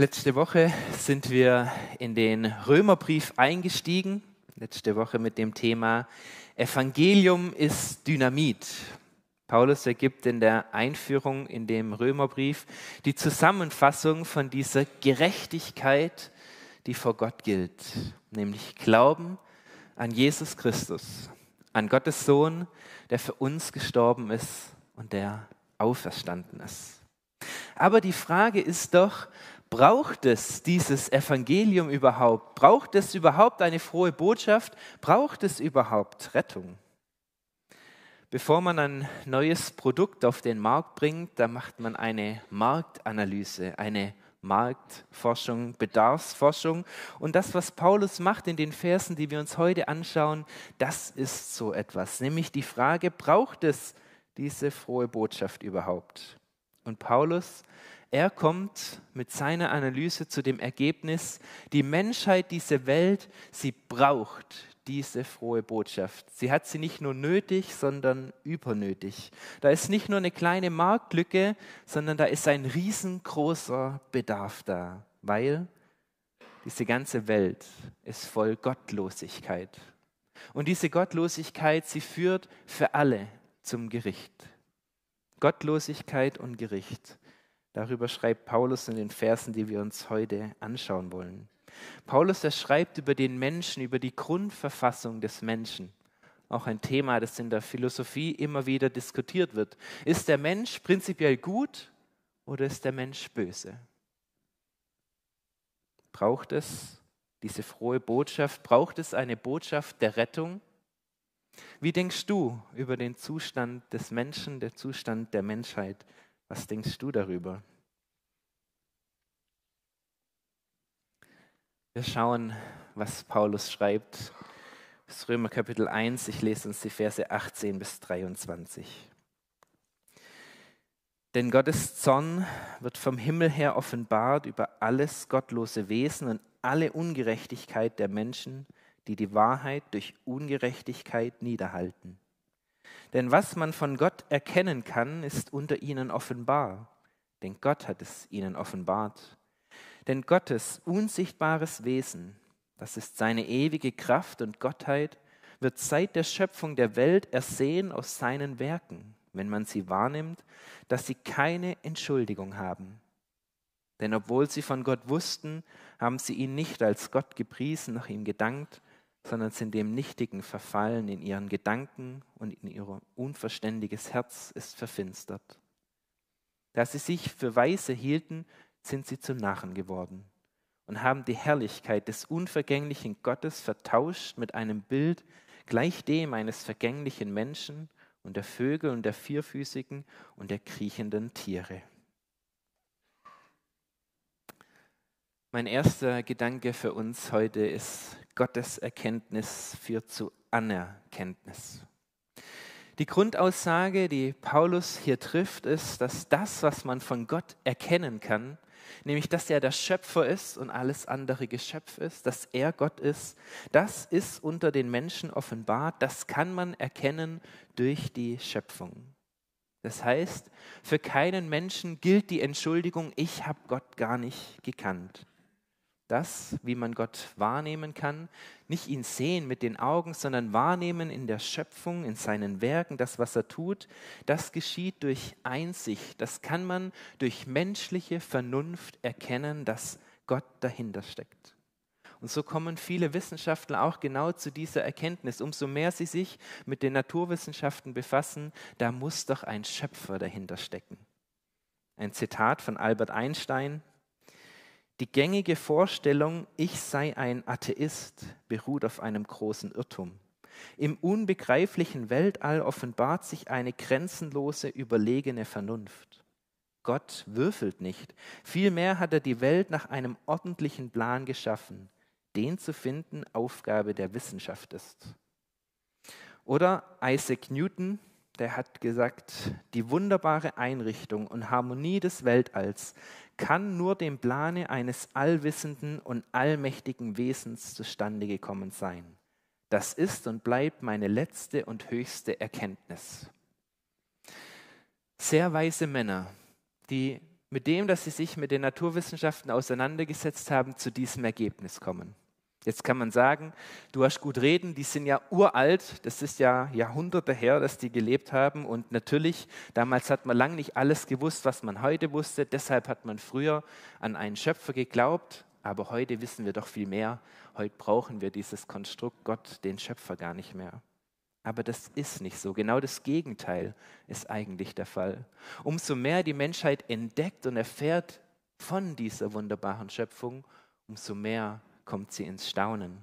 Letzte Woche sind wir in den Römerbrief eingestiegen. Letzte Woche mit dem Thema Evangelium ist Dynamit. Paulus ergibt in der Einführung in dem Römerbrief die Zusammenfassung von dieser Gerechtigkeit, die vor Gott gilt, nämlich Glauben an Jesus Christus, an Gottes Sohn, der für uns gestorben ist und der auferstanden ist. Aber die Frage ist doch, Braucht es dieses Evangelium überhaupt? Braucht es überhaupt eine frohe Botschaft? Braucht es überhaupt Rettung? Bevor man ein neues Produkt auf den Markt bringt, da macht man eine Marktanalyse, eine Marktforschung, Bedarfsforschung. Und das, was Paulus macht in den Versen, die wir uns heute anschauen, das ist so etwas. Nämlich die Frage, braucht es diese frohe Botschaft überhaupt? Und Paulus er kommt mit seiner Analyse zu dem Ergebnis, die Menschheit, diese Welt, sie braucht diese frohe Botschaft. Sie hat sie nicht nur nötig, sondern übernötig. Da ist nicht nur eine kleine Marktlücke, sondern da ist ein riesengroßer Bedarf da, weil diese ganze Welt ist voll Gottlosigkeit. Und diese Gottlosigkeit, sie führt für alle zum Gericht. Gottlosigkeit und Gericht. Darüber schreibt Paulus in den Versen, die wir uns heute anschauen wollen. Paulus, er schreibt über den Menschen, über die Grundverfassung des Menschen. Auch ein Thema, das in der Philosophie immer wieder diskutiert wird. Ist der Mensch prinzipiell gut oder ist der Mensch böse? Braucht es diese frohe Botschaft? Braucht es eine Botschaft der Rettung? Wie denkst du über den Zustand des Menschen, der Zustand der Menschheit? Was denkst du darüber? Wir schauen, was Paulus schreibt. Das Römer Kapitel 1, ich lese uns die Verse 18 bis 23. Denn Gottes Zorn wird vom Himmel her offenbart über alles gottlose Wesen und alle Ungerechtigkeit der Menschen, die die Wahrheit durch Ungerechtigkeit niederhalten. Denn was man von Gott erkennen kann, ist unter ihnen offenbar, denn Gott hat es ihnen offenbart. Denn Gottes unsichtbares Wesen, das ist seine ewige Kraft und Gottheit, wird seit der Schöpfung der Welt ersehen aus seinen Werken, wenn man sie wahrnimmt, dass sie keine Entschuldigung haben. Denn obwohl sie von Gott wussten, haben sie ihn nicht als Gott gepriesen, nach ihm gedankt, sondern sind dem Nichtigen verfallen in ihren Gedanken und in ihr unverständiges Herz ist verfinstert. Da sie sich für Weise hielten, sind sie zu Narren geworden und haben die Herrlichkeit des unvergänglichen Gottes vertauscht mit einem Bild gleich dem eines vergänglichen Menschen und der Vögel und der Vierfüßigen und der kriechenden Tiere. Mein erster Gedanke für uns heute ist, Gottes Erkenntnis führt zu Anerkenntnis. Die Grundaussage, die Paulus hier trifft, ist, dass das, was man von Gott erkennen kann, nämlich dass er der Schöpfer ist und alles andere Geschöpf ist, dass er Gott ist, das ist unter den Menschen offenbart, das kann man erkennen durch die Schöpfung. Das heißt, für keinen Menschen gilt die Entschuldigung, ich habe Gott gar nicht gekannt das, wie man Gott wahrnehmen kann, nicht ihn sehen mit den Augen, sondern wahrnehmen in der Schöpfung, in seinen Werken, das, was er tut, das geschieht durch Einsicht. Das kann man durch menschliche Vernunft erkennen, dass Gott dahinter steckt. Und so kommen viele Wissenschaftler auch genau zu dieser Erkenntnis. Umso mehr sie sich mit den Naturwissenschaften befassen, da muss doch ein Schöpfer dahinter stecken. Ein Zitat von Albert Einstein, die gängige Vorstellung, ich sei ein Atheist, beruht auf einem großen Irrtum. Im unbegreiflichen Weltall offenbart sich eine grenzenlose, überlegene Vernunft. Gott würfelt nicht, vielmehr hat er die Welt nach einem ordentlichen Plan geschaffen. Den zu finden Aufgabe der Wissenschaft ist. Oder Isaac Newton, der hat gesagt, die wunderbare Einrichtung und Harmonie des Weltalls kann nur dem Plane eines allwissenden und allmächtigen Wesens zustande gekommen sein. Das ist und bleibt meine letzte und höchste Erkenntnis. Sehr weise Männer, die mit dem, dass sie sich mit den Naturwissenschaften auseinandergesetzt haben, zu diesem Ergebnis kommen. Jetzt kann man sagen, du hast gut reden, die sind ja uralt, das ist ja Jahrhunderte her, dass die gelebt haben und natürlich, damals hat man lang nicht alles gewusst, was man heute wusste, deshalb hat man früher an einen Schöpfer geglaubt, aber heute wissen wir doch viel mehr, heute brauchen wir dieses Konstrukt Gott, den Schöpfer gar nicht mehr. Aber das ist nicht so. Genau das Gegenteil ist eigentlich der Fall. Umso mehr die Menschheit entdeckt und erfährt von dieser wunderbaren Schöpfung, umso mehr kommt sie ins Staunen.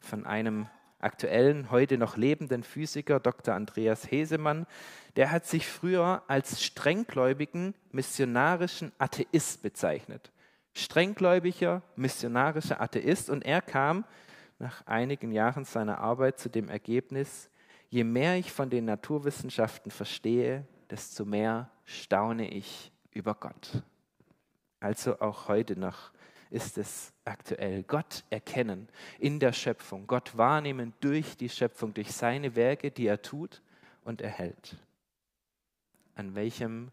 Von einem aktuellen, heute noch lebenden Physiker, Dr. Andreas Hesemann, der hat sich früher als strenggläubigen, missionarischen Atheist bezeichnet. Strenggläubiger, missionarischer Atheist und er kam nach einigen Jahren seiner Arbeit zu dem Ergebnis, je mehr ich von den Naturwissenschaften verstehe, desto mehr staune ich über Gott. Also auch heute noch ist es aktuell. Gott erkennen in der Schöpfung, Gott wahrnehmen durch die Schöpfung, durch seine Werke, die er tut und erhält. An welchem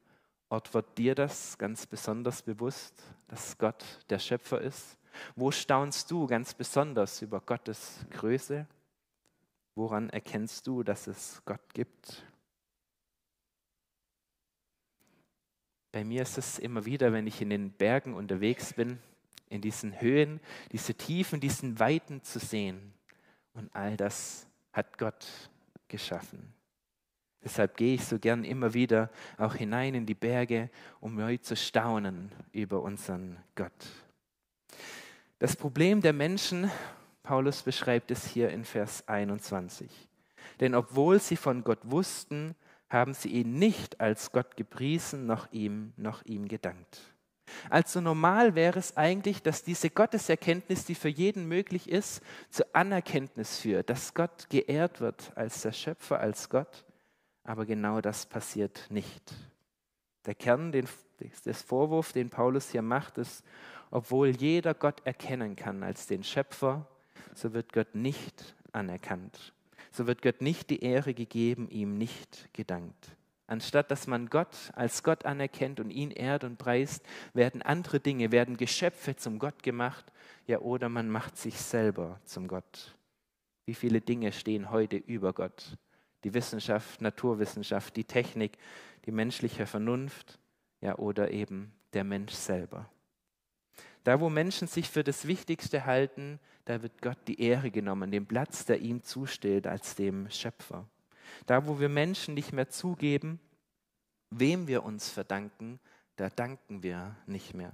Ort wird dir das ganz besonders bewusst, dass Gott der Schöpfer ist? Wo staunst du ganz besonders über Gottes Größe? Woran erkennst du, dass es Gott gibt? Bei mir ist es immer wieder, wenn ich in den Bergen unterwegs bin, in diesen Höhen, diese Tiefen, diesen Weiten zu sehen. Und all das hat Gott geschaffen. Deshalb gehe ich so gern immer wieder auch hinein in die Berge, um neu zu staunen über unseren Gott. Das Problem der Menschen, Paulus beschreibt es hier in Vers 21. Denn obwohl sie von Gott wussten, haben sie ihn nicht als Gott gepriesen, noch ihm, noch ihm gedankt. Also normal wäre es eigentlich, dass diese Gotteserkenntnis, die für jeden möglich ist, zur Anerkenntnis führt, dass Gott geehrt wird als der Schöpfer, als Gott. Aber genau das passiert nicht. Der Kern den, des Vorwurfs, den Paulus hier macht, ist, obwohl jeder Gott erkennen kann als den Schöpfer, so wird Gott nicht anerkannt. So wird Gott nicht die Ehre gegeben, ihm nicht gedankt. Anstatt dass man Gott als Gott anerkennt und ihn ehrt und preist, werden andere Dinge, werden Geschöpfe zum Gott gemacht, ja oder man macht sich selber zum Gott. Wie viele Dinge stehen heute über Gott? Die Wissenschaft, Naturwissenschaft, die Technik, die menschliche Vernunft, ja oder eben der Mensch selber. Da, wo Menschen sich für das Wichtigste halten, da wird Gott die Ehre genommen, den Platz, der ihm zusteht als dem Schöpfer. Da, wo wir Menschen nicht mehr zugeben, wem wir uns verdanken, da danken wir nicht mehr.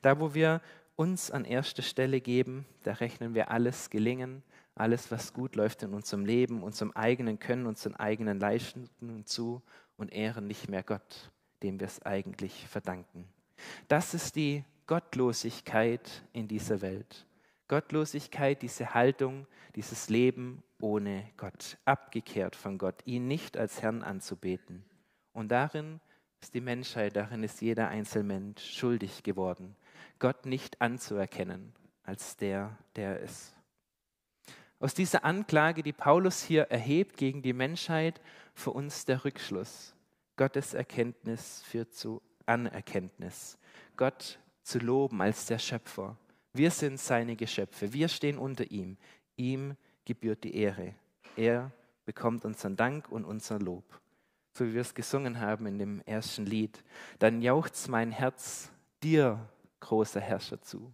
Da, wo wir uns an erste Stelle geben, da rechnen wir alles Gelingen, alles, was gut läuft in unserem Leben, unserem eigenen Können, unseren eigenen Leistungen zu und ehren nicht mehr Gott, dem wir es eigentlich verdanken. Das ist die Gottlosigkeit in dieser Welt. Gottlosigkeit, diese Haltung, dieses Leben ohne Gott, abgekehrt von Gott, ihn nicht als Herrn anzubeten. Und darin ist die Menschheit, darin ist jeder Einzelmensch schuldig geworden, Gott nicht anzuerkennen als der, der er ist. Aus dieser Anklage, die Paulus hier erhebt gegen die Menschheit, für uns der Rückschluss. Gottes Erkenntnis führt zu Anerkenntnis. Gott zu loben als der Schöpfer, wir sind seine Geschöpfe. Wir stehen unter ihm. Ihm gebührt die Ehre. Er bekommt unseren Dank und unser Lob. So wie wir es gesungen haben in dem ersten Lied. Dann jauchzt mein Herz dir, großer Herrscher, zu.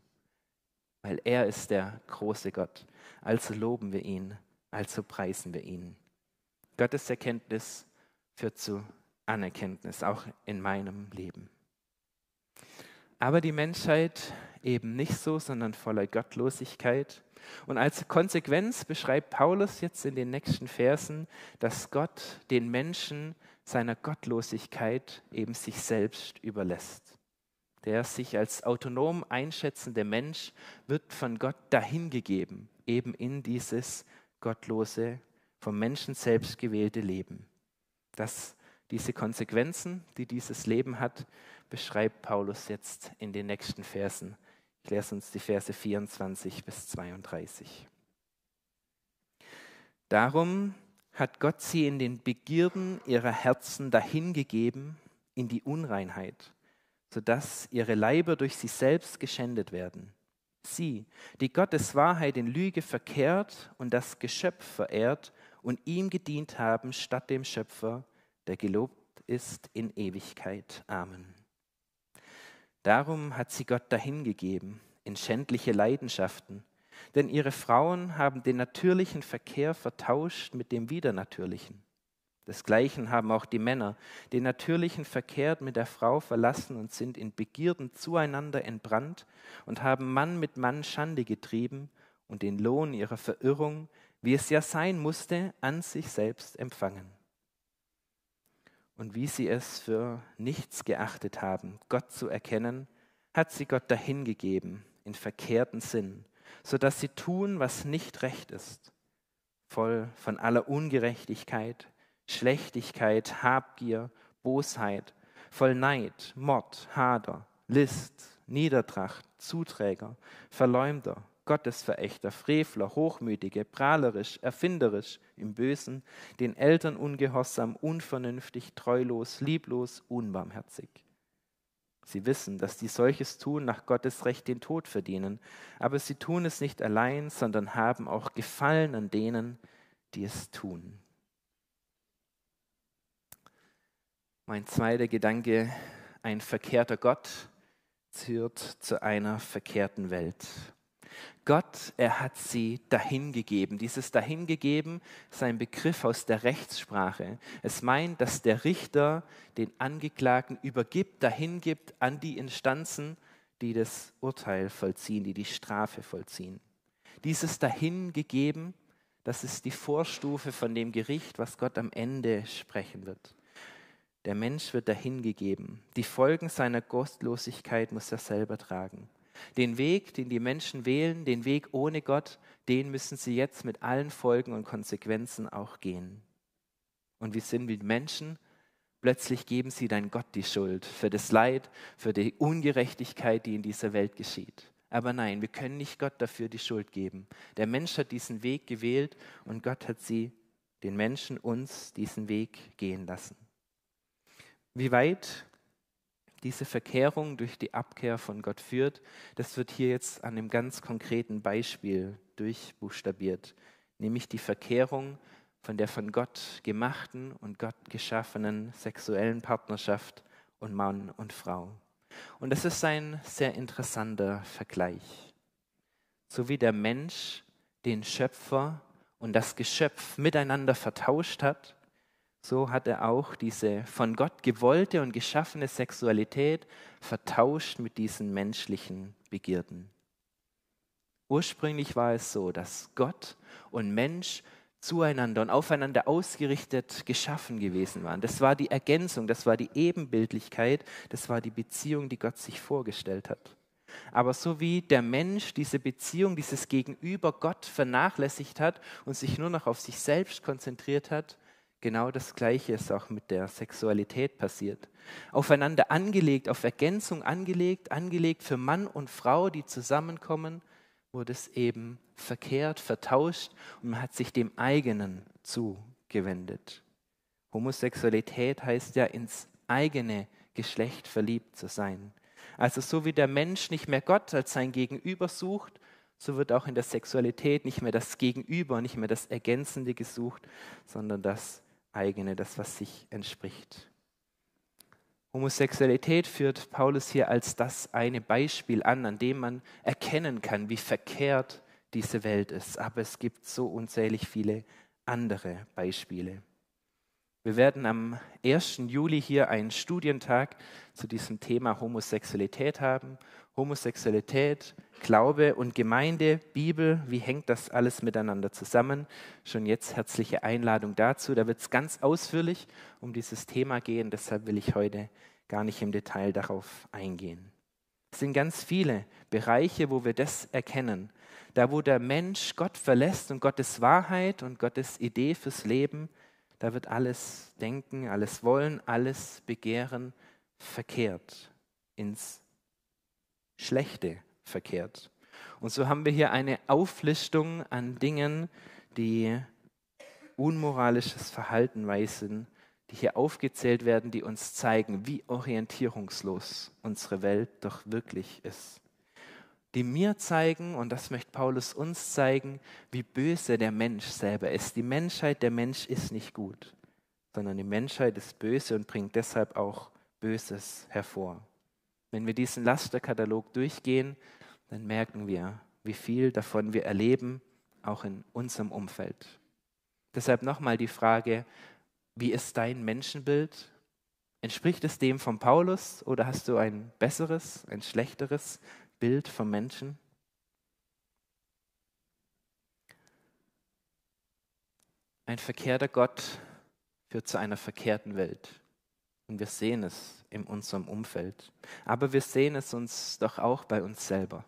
Weil er ist der große Gott. Also loben wir ihn, also preisen wir ihn. Gottes Erkenntnis führt zu Anerkenntnis, auch in meinem Leben. Aber die Menschheit eben nicht so, sondern voller Gottlosigkeit. Und als Konsequenz beschreibt Paulus jetzt in den nächsten Versen, dass Gott den Menschen seiner Gottlosigkeit eben sich selbst überlässt. Der sich als autonom einschätzende Mensch wird von Gott dahingegeben, eben in dieses gottlose, vom Menschen selbst gewählte Leben. Dass diese Konsequenzen, die dieses Leben hat, beschreibt Paulus jetzt in den nächsten Versen ich lese uns die Verse 24 bis 32. Darum hat Gott sie in den Begierden ihrer Herzen dahingegeben in die Unreinheit, sodass ihre Leiber durch sie selbst geschändet werden. Sie, die Gottes Wahrheit in Lüge verkehrt und das Geschöpf verehrt und ihm gedient haben statt dem Schöpfer, der gelobt ist in Ewigkeit. Amen. Darum hat sie Gott dahingegeben in schändliche Leidenschaften, denn ihre Frauen haben den natürlichen Verkehr vertauscht mit dem widernatürlichen. Desgleichen haben auch die Männer den natürlichen Verkehr mit der Frau verlassen und sind in Begierden zueinander entbrannt und haben Mann mit Mann Schande getrieben und den Lohn ihrer Verirrung, wie es ja sein musste, an sich selbst empfangen. Und wie sie es für nichts geachtet haben, Gott zu erkennen, hat sie Gott dahingegeben in verkehrten Sinn, so dass sie tun, was nicht recht ist, voll von aller Ungerechtigkeit, Schlechtigkeit, Habgier, Bosheit, voll Neid, Mord, Hader, List, Niedertracht, Zuträger, Verleumder, Gottesverächter, Frevler, Hochmütige, prahlerisch, erfinderisch, im Bösen, den Eltern ungehorsam, unvernünftig, treulos, lieblos, unbarmherzig. Sie wissen, dass die solches tun nach Gottes Recht den Tod verdienen, aber sie tun es nicht allein, sondern haben auch Gefallen an denen, die es tun. Mein zweiter Gedanke, ein verkehrter Gott führt zu einer verkehrten Welt. Gott, er hat sie dahingegeben. Dieses dahingegeben ist ein Begriff aus der Rechtssprache. Es meint, dass der Richter den Angeklagten übergibt, dahingibt an die Instanzen, die das Urteil vollziehen, die die Strafe vollziehen. Dieses dahingegeben, das ist die Vorstufe von dem Gericht, was Gott am Ende sprechen wird. Der Mensch wird dahingegeben. Die Folgen seiner Gottlosigkeit muss er selber tragen. Den Weg, den die Menschen wählen, den Weg ohne Gott, den müssen sie jetzt mit allen Folgen und Konsequenzen auch gehen. Und wie sind wir Menschen? Plötzlich geben sie dein Gott die Schuld für das Leid, für die Ungerechtigkeit, die in dieser Welt geschieht. Aber nein, wir können nicht Gott dafür die Schuld geben. Der Mensch hat diesen Weg gewählt und Gott hat sie, den Menschen, uns diesen Weg gehen lassen. Wie weit diese Verkehrung durch die Abkehr von Gott führt, das wird hier jetzt an einem ganz konkreten Beispiel durchbuchstabiert, nämlich die Verkehrung von der von Gott gemachten und Gott geschaffenen sexuellen Partnerschaft und Mann und Frau. Und das ist ein sehr interessanter Vergleich. So wie der Mensch den Schöpfer und das Geschöpf miteinander vertauscht hat, so hat er auch diese von Gott gewollte und geschaffene Sexualität vertauscht mit diesen menschlichen Begierden. Ursprünglich war es so, dass Gott und Mensch zueinander und aufeinander ausgerichtet geschaffen gewesen waren. Das war die Ergänzung, das war die Ebenbildlichkeit, das war die Beziehung, die Gott sich vorgestellt hat. Aber so wie der Mensch diese Beziehung, dieses Gegenüber Gott vernachlässigt hat und sich nur noch auf sich selbst konzentriert hat, Genau das Gleiche ist auch mit der Sexualität passiert. Aufeinander angelegt, auf Ergänzung angelegt, angelegt für Mann und Frau, die zusammenkommen, wurde es eben verkehrt, vertauscht und man hat sich dem eigenen zugewendet. Homosexualität heißt ja ins eigene Geschlecht verliebt zu sein. Also so wie der Mensch nicht mehr Gott als sein Gegenüber sucht, so wird auch in der Sexualität nicht mehr das Gegenüber, nicht mehr das Ergänzende gesucht, sondern das eigene, das, was sich entspricht. Homosexualität führt Paulus hier als das eine Beispiel an, an dem man erkennen kann, wie verkehrt diese Welt ist. Aber es gibt so unzählig viele andere Beispiele. Wir werden am 1. Juli hier einen Studientag zu diesem Thema Homosexualität haben. Homosexualität, Glaube und Gemeinde, Bibel, wie hängt das alles miteinander zusammen? Schon jetzt herzliche Einladung dazu. Da wird es ganz ausführlich um dieses Thema gehen, deshalb will ich heute gar nicht im Detail darauf eingehen. Es sind ganz viele Bereiche, wo wir das erkennen. Da, wo der Mensch Gott verlässt und Gottes Wahrheit und Gottes Idee fürs Leben, da wird alles Denken, alles Wollen, alles Begehren verkehrt, ins Schlechte verkehrt. Und so haben wir hier eine Auflistung an Dingen, die unmoralisches Verhalten weisen, die hier aufgezählt werden, die uns zeigen, wie orientierungslos unsere Welt doch wirklich ist. Die mir zeigen, und das möchte Paulus uns zeigen, wie böse der Mensch selber ist. Die Menschheit, der Mensch ist nicht gut, sondern die Menschheit ist böse und bringt deshalb auch Böses hervor. Wenn wir diesen Lasterkatalog durchgehen, dann merken wir, wie viel davon wir erleben, auch in unserem Umfeld. Deshalb nochmal die Frage, wie ist dein Menschenbild? Entspricht es dem von Paulus oder hast du ein besseres, ein schlechteres Bild vom Menschen? Ein verkehrter Gott führt zu einer verkehrten Welt. Und wir sehen es in unserem Umfeld. Aber wir sehen es uns doch auch bei uns selber.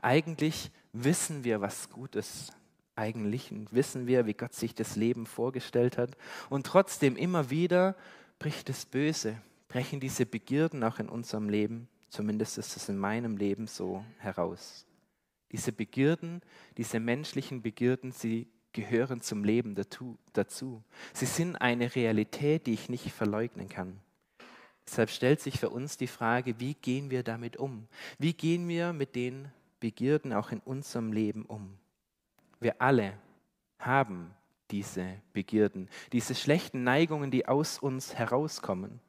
Eigentlich wissen wir, was gut ist eigentlich wissen wir, wie Gott sich das Leben vorgestellt hat. Und trotzdem immer wieder bricht das Böse, brechen diese Begierden auch in unserem Leben, zumindest ist es in meinem Leben so, heraus. Diese Begierden, diese menschlichen Begierden, sie gehören zum Leben dazu. Sie sind eine Realität, die ich nicht verleugnen kann. Deshalb stellt sich für uns die Frage, wie gehen wir damit um? Wie gehen wir mit den Begierden auch in unserem Leben um? Wir alle haben diese Begierden, diese schlechten Neigungen, die aus uns herauskommen.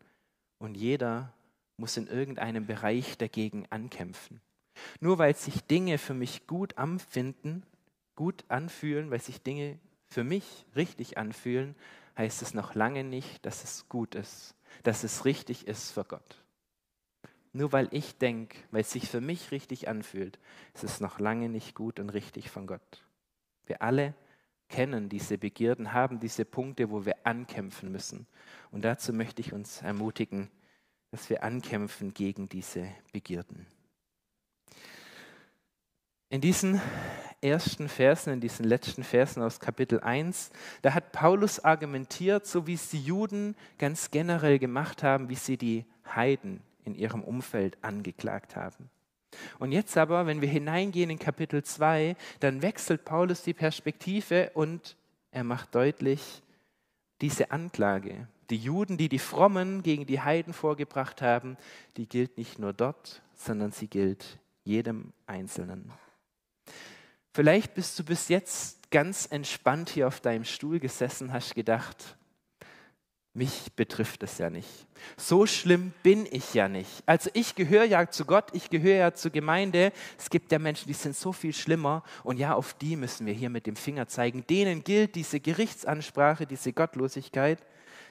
Und jeder muss in irgendeinem Bereich dagegen ankämpfen. Nur weil sich Dinge für mich gut anfinden, gut anfühlen, weil sich Dinge für mich richtig anfühlen, heißt es noch lange nicht, dass es gut ist, dass es richtig ist für Gott. Nur weil ich denke, weil es sich für mich richtig anfühlt, ist es noch lange nicht gut und richtig von Gott. Wir alle kennen diese Begierden, haben diese Punkte, wo wir ankämpfen müssen. Und dazu möchte ich uns ermutigen, dass wir ankämpfen gegen diese Begierden. In diesen ersten Versen, in diesen letzten Versen aus Kapitel 1, da hat Paulus argumentiert, so wie es die Juden ganz generell gemacht haben, wie sie die Heiden in ihrem Umfeld angeklagt haben. Und jetzt aber, wenn wir hineingehen in Kapitel 2, dann wechselt Paulus die Perspektive und er macht deutlich, diese Anklage, die Juden, die die Frommen gegen die Heiden vorgebracht haben, die gilt nicht nur dort, sondern sie gilt jedem Einzelnen. Vielleicht bist du bis jetzt ganz entspannt hier auf deinem Stuhl gesessen, hast gedacht, mich betrifft es ja nicht. So schlimm bin ich ja nicht. Also ich gehöre ja zu Gott, ich gehöre ja zur Gemeinde. Es gibt ja Menschen, die sind so viel schlimmer. Und ja, auf die müssen wir hier mit dem Finger zeigen. Denen gilt diese Gerichtsansprache, diese Gottlosigkeit.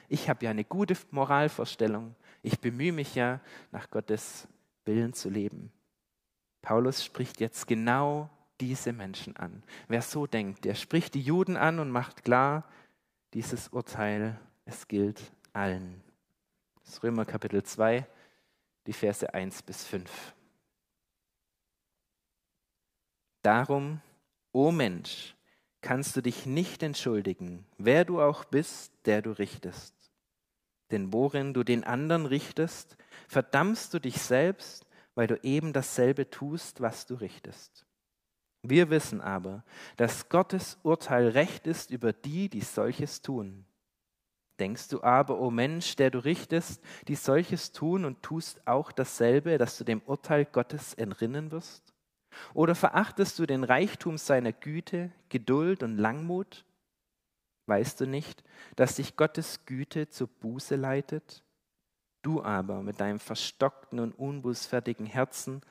Ich habe ja eine gute Moralvorstellung. Ich bemühe mich ja, nach Gottes Willen zu leben. Paulus spricht jetzt genau diese Menschen an. Wer so denkt, der spricht die Juden an und macht klar, dieses Urteil es gilt allen. Das Römer Kapitel 2, die Verse 1 bis 5. Darum, o oh Mensch, kannst du dich nicht entschuldigen, wer du auch bist, der du richtest. Denn worin du den anderen richtest, verdammst du dich selbst, weil du eben dasselbe tust, was du richtest. Wir wissen aber, dass Gottes Urteil recht ist über die, die solches tun. Denkst du aber, o oh Mensch, der du richtest, die solches tun und tust auch dasselbe, dass du dem Urteil Gottes entrinnen wirst? Oder verachtest du den Reichtum seiner Güte, Geduld und Langmut? Weißt du nicht, dass dich Gottes Güte zur Buße leitet? Du aber mit deinem verstockten und unbußfertigen Herzen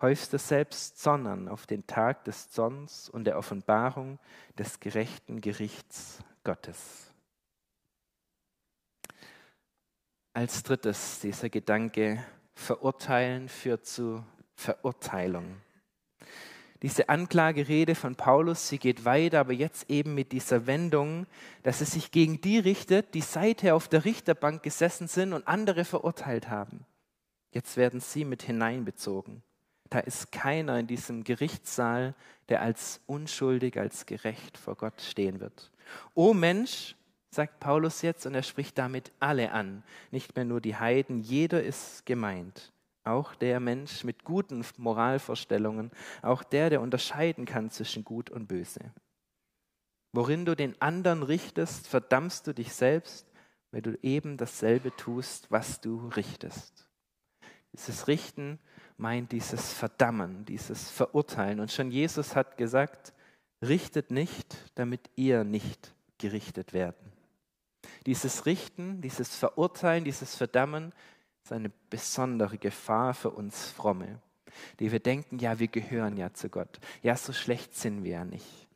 häufst du selbst Sonnen auf den Tag des Zorns und der Offenbarung des gerechten Gerichts Gottes. Als drittes dieser Gedanke, verurteilen führt zu Verurteilung. Diese Anklagerede von Paulus, sie geht weiter, aber jetzt eben mit dieser Wendung, dass es sich gegen die richtet, die seither auf der Richterbank gesessen sind und andere verurteilt haben. Jetzt werden sie mit hineinbezogen. Da ist keiner in diesem Gerichtssaal, der als unschuldig, als gerecht vor Gott stehen wird. O Mensch, sagt Paulus jetzt, und er spricht damit alle an, nicht mehr nur die Heiden, jeder ist gemeint. Auch der Mensch mit guten Moralvorstellungen, auch der, der unterscheiden kann zwischen gut und böse. Worin du den anderen richtest, verdammst du dich selbst, weil du eben dasselbe tust, was du richtest. Dieses Richten meint dieses Verdammen, dieses Verurteilen. Und schon Jesus hat gesagt, richtet nicht, damit ihr nicht gerichtet werden. Dieses Richten, dieses Verurteilen, dieses Verdammen ist eine besondere Gefahr für uns Fromme, die wir denken, ja, wir gehören ja zu Gott. Ja, so schlecht sind wir ja nicht.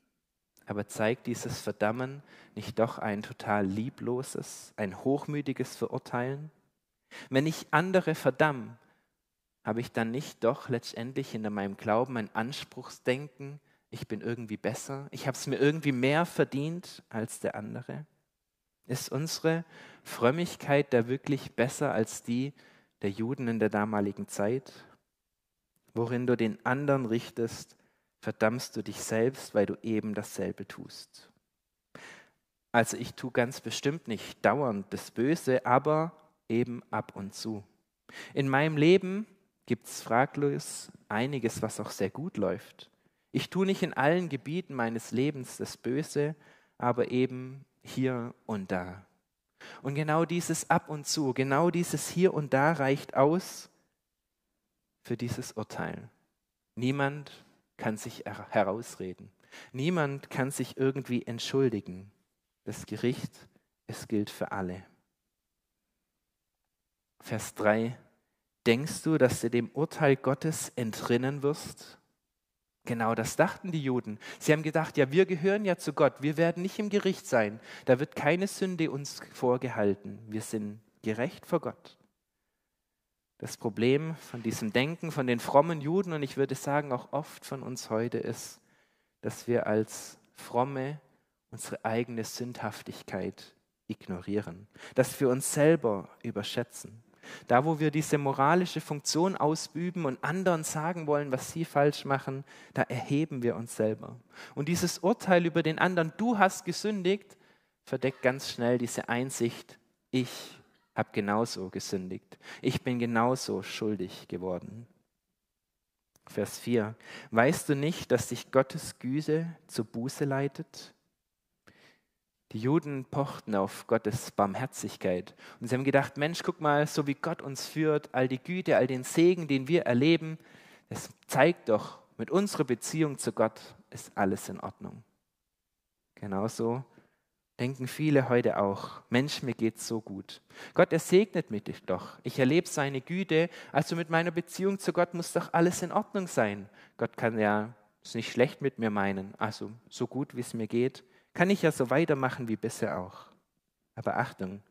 Aber zeigt dieses Verdammen nicht doch ein total liebloses, ein hochmütiges Verurteilen? Wenn ich andere verdamme, habe ich dann nicht doch letztendlich hinter meinem Glauben ein Anspruchsdenken, ich bin irgendwie besser, ich habe es mir irgendwie mehr verdient als der andere? Ist unsere Frömmigkeit da wirklich besser als die der Juden in der damaligen Zeit? Worin du den anderen richtest, verdammst du dich selbst, weil du eben dasselbe tust. Also ich tue ganz bestimmt nicht dauernd das Böse, aber eben ab und zu. In meinem Leben gibt es fraglos einiges, was auch sehr gut läuft. Ich tue nicht in allen Gebieten meines Lebens das Böse, aber eben hier und da. Und genau dieses ab und zu, genau dieses hier und da reicht aus für dieses Urteil. Niemand kann sich herausreden. Niemand kann sich irgendwie entschuldigen. Das Gericht, es gilt für alle. Vers 3. Denkst du, dass du dem Urteil Gottes entrinnen wirst? Genau das dachten die Juden. Sie haben gedacht, ja, wir gehören ja zu Gott, wir werden nicht im Gericht sein, da wird keine Sünde uns vorgehalten, wir sind gerecht vor Gott. Das Problem von diesem Denken von den frommen Juden und ich würde sagen auch oft von uns heute ist, dass wir als fromme unsere eigene Sündhaftigkeit ignorieren, dass wir uns selber überschätzen. Da, wo wir diese moralische Funktion ausüben und anderen sagen wollen, was sie falsch machen, da erheben wir uns selber. Und dieses Urteil über den anderen, du hast gesündigt, verdeckt ganz schnell diese Einsicht, ich habe genauso gesündigt. Ich bin genauso schuldig geworden. Vers 4. Weißt du nicht, dass dich Gottes Güte zur Buße leitet? Die Juden pochten auf Gottes Barmherzigkeit. Und sie haben gedacht, Mensch, guck mal, so wie Gott uns führt, all die Güte, all den Segen, den wir erleben, das zeigt doch, mit unserer Beziehung zu Gott ist alles in Ordnung. Genauso denken viele heute auch, Mensch, mir geht's so gut. Gott, er segnet mich doch. Ich erlebe seine Güte, also mit meiner Beziehung zu Gott muss doch alles in Ordnung sein. Gott kann ja es nicht schlecht mit mir meinen, also so gut, wie es mir geht kann ich ja so weitermachen wie bisher auch. Aber Achtung,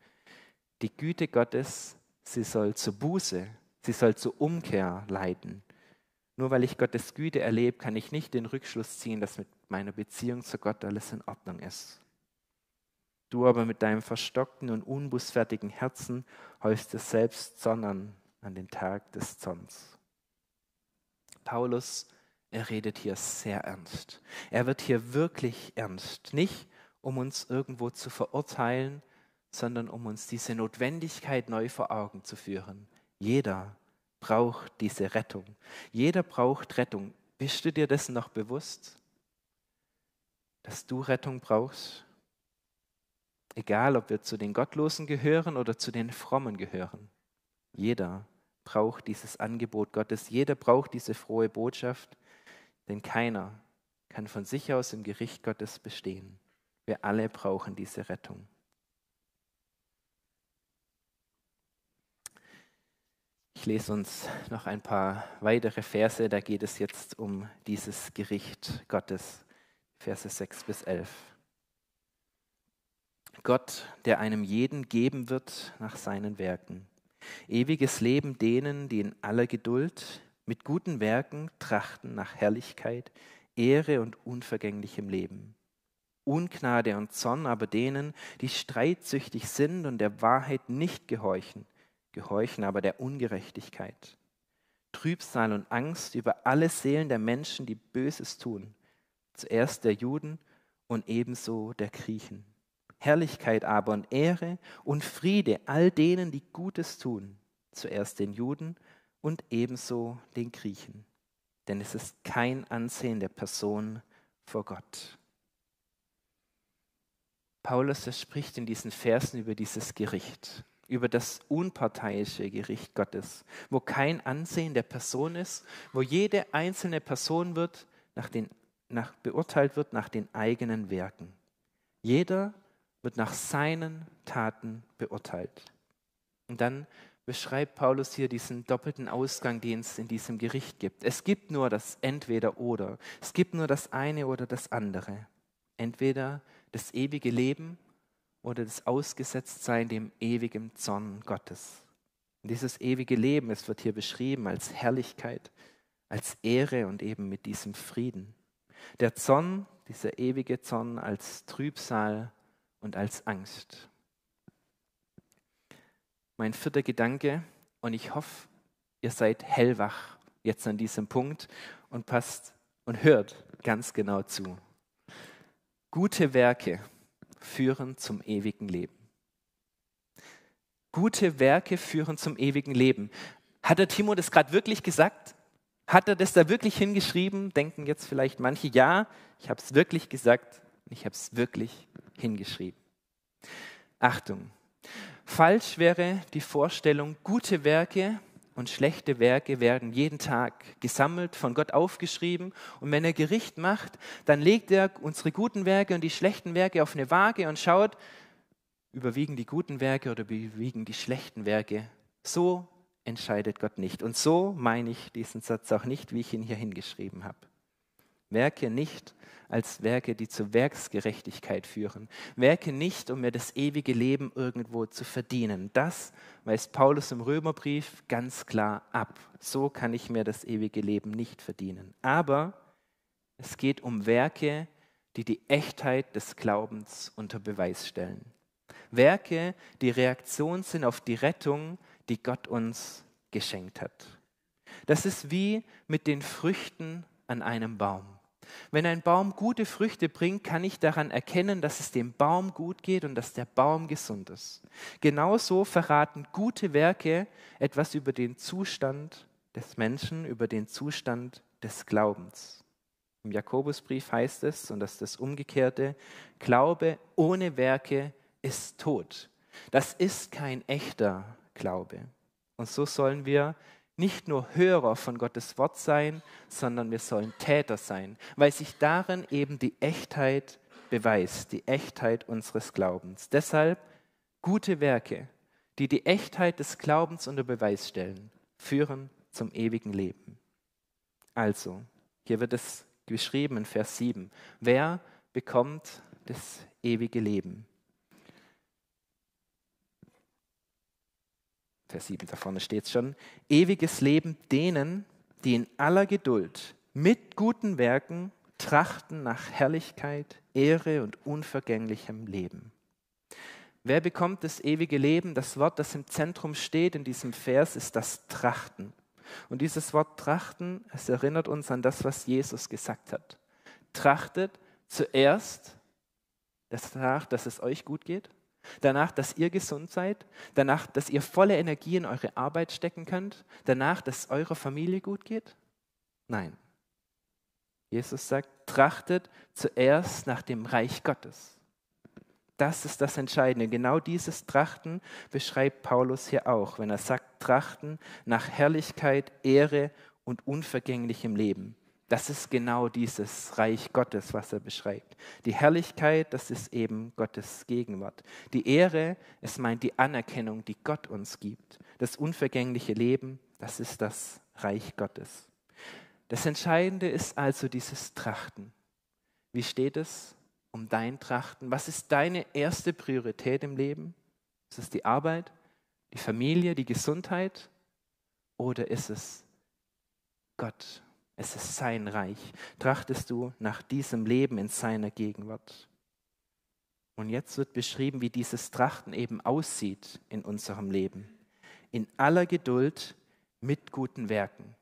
die Güte Gottes, sie soll zur Buße, sie soll zur Umkehr leiten. Nur weil ich Gottes Güte erlebe, kann ich nicht den Rückschluss ziehen, dass mit meiner Beziehung zu Gott alles in Ordnung ist. Du aber mit deinem verstockten und unbußfertigen Herzen häufst es selbst Sonnen an den Tag des Zorns. Paulus er redet hier sehr ernst. Er wird hier wirklich ernst. Nicht, um uns irgendwo zu verurteilen, sondern um uns diese Notwendigkeit neu vor Augen zu führen. Jeder braucht diese Rettung. Jeder braucht Rettung. Bist du dir dessen noch bewusst, dass du Rettung brauchst? Egal, ob wir zu den Gottlosen gehören oder zu den Frommen gehören. Jeder braucht dieses Angebot Gottes. Jeder braucht diese frohe Botschaft. Denn keiner kann von sich aus im Gericht Gottes bestehen. Wir alle brauchen diese Rettung. Ich lese uns noch ein paar weitere Verse, da geht es jetzt um dieses Gericht Gottes, Verse 6 bis 11. Gott, der einem jeden geben wird nach seinen Werken. Ewiges Leben denen, die in aller Geduld mit guten Werken trachten nach Herrlichkeit, Ehre und unvergänglichem Leben. Ungnade und Zorn aber denen, die streitsüchtig sind und der Wahrheit nicht gehorchen, gehorchen aber der Ungerechtigkeit. Trübsal und Angst über alle Seelen der Menschen, die Böses tun, zuerst der Juden und ebenso der Griechen. Herrlichkeit aber und Ehre und Friede all denen, die Gutes tun, zuerst den Juden und ebenso den Griechen. Denn es ist kein Ansehen der Person vor Gott. Paulus spricht in diesen Versen über dieses Gericht, über das unparteiische Gericht Gottes, wo kein Ansehen der Person ist, wo jede einzelne Person wird nach den, nach, beurteilt wird nach den eigenen Werken. Jeder wird nach seinen Taten beurteilt. Und dann beschreibt Paulus hier diesen doppelten Ausgang, den es in diesem Gericht gibt. Es gibt nur das Entweder oder. Es gibt nur das eine oder das andere. Entweder das ewige Leben oder das Ausgesetztsein dem ewigen Zorn Gottes. Und dieses ewige Leben, es wird hier beschrieben als Herrlichkeit, als Ehre und eben mit diesem Frieden. Der Zorn, dieser ewige Zorn als Trübsal und als Angst. Mein vierter Gedanke, und ich hoffe, ihr seid hellwach jetzt an diesem Punkt und passt und hört ganz genau zu. Gute Werke führen zum ewigen Leben. Gute Werke führen zum ewigen Leben. Hat der Timo das gerade wirklich gesagt? Hat er das da wirklich hingeschrieben? Denken jetzt vielleicht manche, ja, ich habe es wirklich gesagt ich habe es wirklich hingeschrieben. Achtung, falsch wäre die Vorstellung, gute Werke und schlechte Werke werden jeden Tag gesammelt, von Gott aufgeschrieben. Und wenn er Gericht macht, dann legt er unsere guten Werke und die schlechten Werke auf eine Waage und schaut, überwiegen die guten Werke oder überwiegen die schlechten Werke. So entscheidet Gott nicht. Und so meine ich diesen Satz auch nicht, wie ich ihn hier hingeschrieben habe. Werke nicht als Werke, die zur Werksgerechtigkeit führen. Werke nicht, um mir das ewige Leben irgendwo zu verdienen. Das weist Paulus im Römerbrief ganz klar ab. So kann ich mir das ewige Leben nicht verdienen. Aber es geht um Werke, die die Echtheit des Glaubens unter Beweis stellen. Werke, die Reaktion sind auf die Rettung, die Gott uns geschenkt hat. Das ist wie mit den Früchten an einem Baum. Wenn ein Baum gute Früchte bringt, kann ich daran erkennen, dass es dem Baum gut geht und dass der Baum gesund ist. Genauso verraten gute Werke etwas über den Zustand des Menschen, über den Zustand des Glaubens. Im Jakobusbrief heißt es, und das ist das Umgekehrte, Glaube ohne Werke ist tot. Das ist kein echter Glaube. Und so sollen wir nicht nur Hörer von Gottes Wort sein, sondern wir sollen Täter sein, weil sich darin eben die Echtheit beweist, die Echtheit unseres Glaubens. Deshalb gute Werke, die die Echtheit des Glaubens unter Beweis stellen, führen zum ewigen Leben. Also, hier wird es geschrieben in Vers 7, wer bekommt das ewige Leben? Vers 7, da vorne steht es schon, ewiges Leben denen, die in aller Geduld mit guten Werken trachten nach Herrlichkeit, Ehre und unvergänglichem Leben. Wer bekommt das ewige Leben? Das Wort, das im Zentrum steht in diesem Vers, ist das Trachten. Und dieses Wort Trachten, es erinnert uns an das, was Jesus gesagt hat. Trachtet zuerst danach, dass es euch gut geht Danach, dass ihr gesund seid. Danach, dass ihr volle Energie in eure Arbeit stecken könnt. Danach, dass es eurer Familie gut geht. Nein. Jesus sagt, trachtet zuerst nach dem Reich Gottes. Das ist das Entscheidende. Genau dieses Trachten beschreibt Paulus hier auch, wenn er sagt, trachten nach Herrlichkeit, Ehre und unvergänglichem Leben. Das ist genau dieses Reich Gottes, was er beschreibt. Die Herrlichkeit, das ist eben Gottes Gegenwart. Die Ehre, es meint die Anerkennung, die Gott uns gibt. Das unvergängliche Leben, das ist das Reich Gottes. Das Entscheidende ist also dieses Trachten. Wie steht es um dein Trachten? Was ist deine erste Priorität im Leben? Ist es die Arbeit, die Familie, die Gesundheit? Oder ist es Gott es ist sein Reich. Trachtest du nach diesem Leben in seiner Gegenwart? Und jetzt wird beschrieben, wie dieses Trachten eben aussieht in unserem Leben. In aller Geduld mit guten Werken.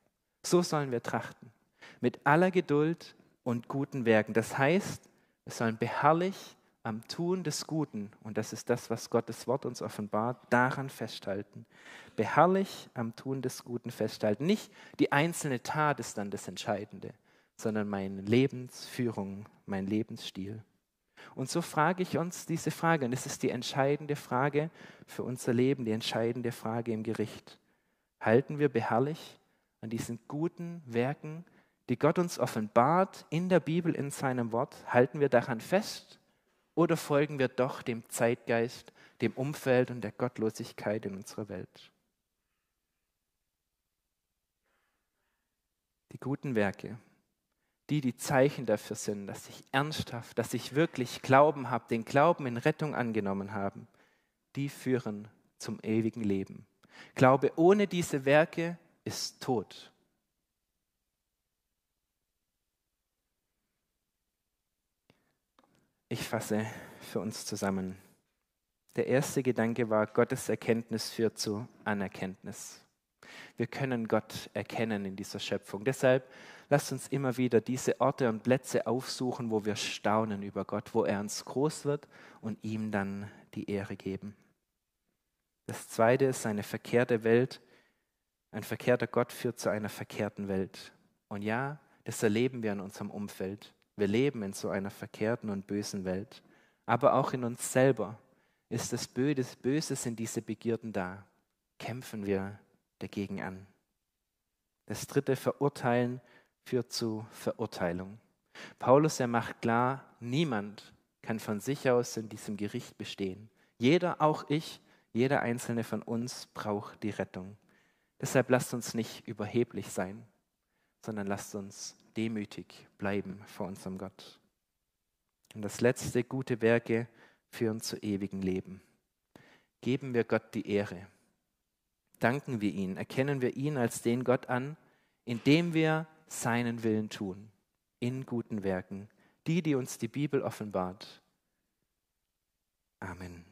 So sollen wir trachten. Mit aller Geduld und guten Werken. Das heißt, wir sollen beharrlich am Tun des Guten, und das ist das, was Gottes Wort uns offenbart, daran festhalten. Beharrlich am Tun des Guten festhalten. Nicht die einzelne Tat ist dann das Entscheidende, sondern meine Lebensführung, mein Lebensstil. Und so frage ich uns diese Frage, und das ist die entscheidende Frage für unser Leben, die entscheidende Frage im Gericht. Halten wir beharrlich an diesen guten Werken, die Gott uns offenbart in der Bibel, in seinem Wort? Halten wir daran fest oder folgen wir doch dem Zeitgeist, dem Umfeld und der Gottlosigkeit in unserer Welt? Die guten Werke, die die Zeichen dafür sind, dass ich ernsthaft, dass ich wirklich Glauben habe, den Glauben in Rettung angenommen habe, die führen zum ewigen Leben. Glaube ohne diese Werke ist tot. Ich fasse für uns zusammen. Der erste Gedanke war, Gottes Erkenntnis führt zu Anerkenntnis. Wir können Gott erkennen in dieser Schöpfung. Deshalb lasst uns immer wieder diese Orte und Plätze aufsuchen, wo wir staunen über Gott, wo er uns groß wird und ihm dann die Ehre geben. Das zweite ist eine verkehrte Welt. Ein verkehrter Gott führt zu einer verkehrten Welt. Und ja, das erleben wir in unserem Umfeld. Wir leben in so einer verkehrten und bösen Welt. Aber auch in uns selber ist das Böses in diese Begierden da. Kämpfen wir dagegen an. Das dritte Verurteilen führt zu Verurteilung. Paulus, er macht klar, niemand kann von sich aus in diesem Gericht bestehen. Jeder, auch ich, jeder einzelne von uns braucht die Rettung. Deshalb lasst uns nicht überheblich sein, sondern lasst uns demütig bleiben vor unserem Gott. Und das letzte, gute Werke führen zu ewigem Leben. Geben wir Gott die Ehre. Danken wir ihn, erkennen wir ihn als den Gott an, indem wir seinen Willen tun, in guten Werken, die, die uns die Bibel offenbart. Amen.